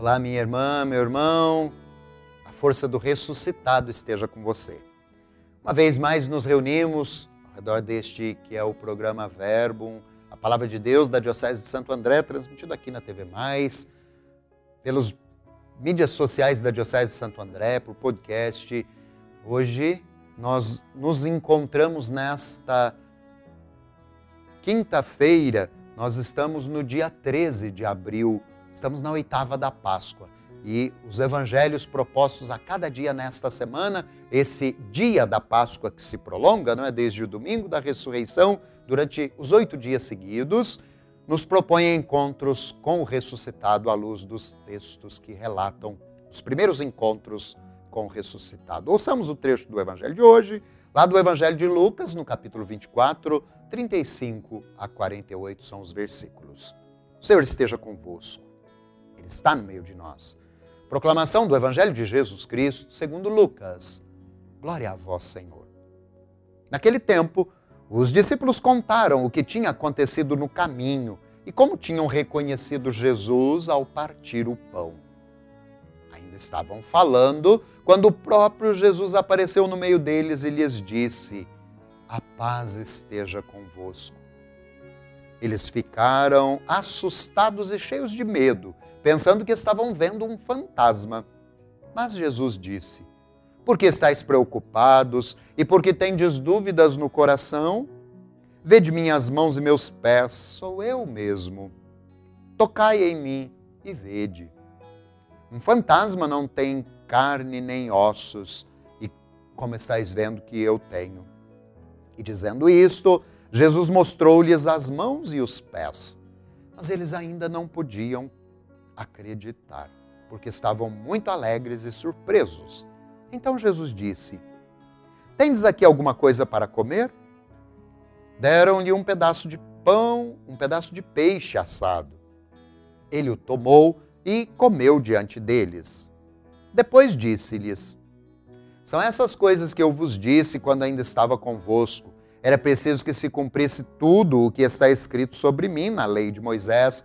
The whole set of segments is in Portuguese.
Olá, minha irmã, meu irmão. A força do ressuscitado esteja com você. Uma vez mais nos reunimos ao redor deste que é o programa Verbo, a palavra de Deus da Diocese de Santo André, transmitido aqui na TV Mais, pelos mídias sociais da Diocese de Santo André, por podcast. Hoje nós nos encontramos nesta quinta-feira, nós estamos no dia 13 de abril Estamos na oitava da Páscoa e os evangelhos propostos a cada dia nesta semana, esse dia da Páscoa que se prolonga, não é desde o domingo da ressurreição, durante os oito dias seguidos, nos propõe encontros com o ressuscitado à luz dos textos que relatam os primeiros encontros com o ressuscitado. Ouçamos o trecho do evangelho de hoje, lá do evangelho de Lucas, no capítulo 24, 35 a 48 são os versículos. O Senhor esteja convosco está no meio de nós. Proclamação do Evangelho de Jesus Cristo, segundo Lucas. Glória a vós, Senhor. Naquele tempo, os discípulos contaram o que tinha acontecido no caminho e como tinham reconhecido Jesus ao partir o pão. Ainda estavam falando quando o próprio Jesus apareceu no meio deles e lhes disse: A paz esteja convosco. Eles ficaram assustados e cheios de medo pensando que estavam vendo um fantasma. Mas Jesus disse: Por que estáis preocupados e por que tendes dúvidas no coração? Vede minhas mãos e meus pés, sou eu mesmo. Tocai em mim e vede. Um fantasma não tem carne nem ossos, e como estáis vendo que eu tenho. E dizendo isto, Jesus mostrou-lhes as mãos e os pés. Mas eles ainda não podiam acreditar, porque estavam muito alegres e surpresos. Então Jesus disse: Tendes aqui alguma coisa para comer? Deram-lhe um pedaço de pão, um pedaço de peixe assado. Ele o tomou e comeu diante deles. Depois disse-lhes: São essas coisas que eu vos disse quando ainda estava convosco. Era preciso que se cumprisse tudo o que está escrito sobre mim na lei de Moisés,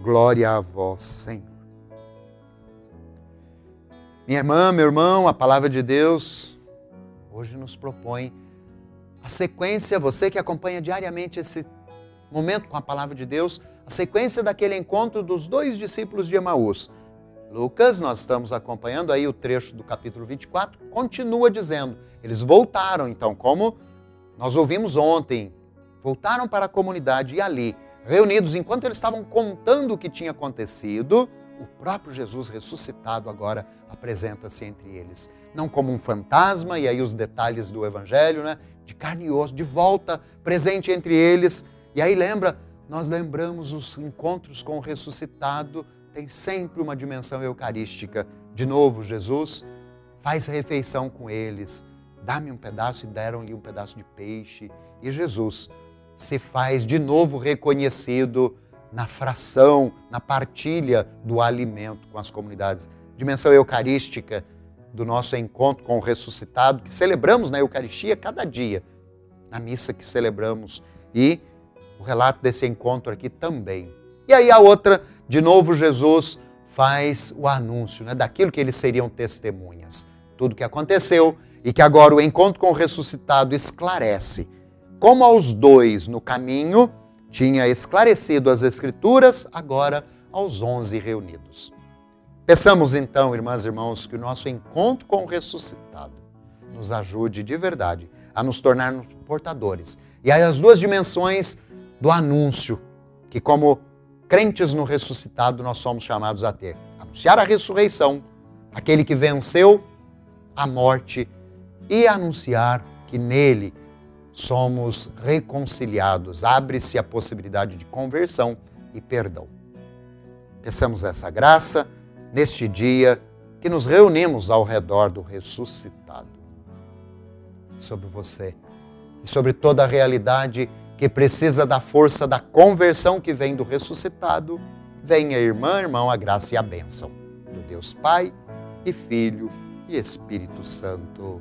Glória a vós, Senhor. Minha irmã, meu irmão, a palavra de Deus hoje nos propõe a sequência, você que acompanha diariamente esse momento com a palavra de Deus, a sequência daquele encontro dos dois discípulos de Emaús. Lucas, nós estamos acompanhando aí o trecho do capítulo 24, continua dizendo: eles voltaram, então, como nós ouvimos ontem, voltaram para a comunidade e ali, reunidos enquanto eles estavam contando o que tinha acontecido, o próprio Jesus ressuscitado agora apresenta-se entre eles. Não como um fantasma, e aí os detalhes do Evangelho, né? De carne e osso, de volta, presente entre eles. E aí lembra, nós lembramos os encontros com o ressuscitado, tem sempre uma dimensão eucarística. De novo, Jesus faz refeição com eles, dá-me um pedaço e deram-lhe um pedaço de peixe. E Jesus se faz de novo reconhecido na fração, na partilha do alimento com as comunidades. Dimensão eucarística do nosso encontro com o ressuscitado, que celebramos na Eucaristia cada dia, na missa que celebramos. E o relato desse encontro aqui também. E aí a outra, de novo, Jesus faz o anúncio né, daquilo que eles seriam testemunhas. Tudo que aconteceu e que agora o encontro com o ressuscitado esclarece. Como aos dois no caminho tinha esclarecido as Escrituras, agora aos onze reunidos. Peçamos então, irmãs e irmãos, que o nosso encontro com o ressuscitado nos ajude de verdade a nos tornarmos portadores. E as duas dimensões do anúncio, que como crentes no ressuscitado nós somos chamados a ter. Anunciar a ressurreição, aquele que venceu a morte e anunciar que nele somos reconciliados. Abre-se a possibilidade de conversão e perdão. Peçamos essa graça neste dia que nos reunimos ao redor do ressuscitado. Sobre você e sobre toda a realidade que precisa da força da conversão que vem do ressuscitado, venha, irmã, irmão, a graça e a bênção do Deus Pai e Filho e Espírito Santo.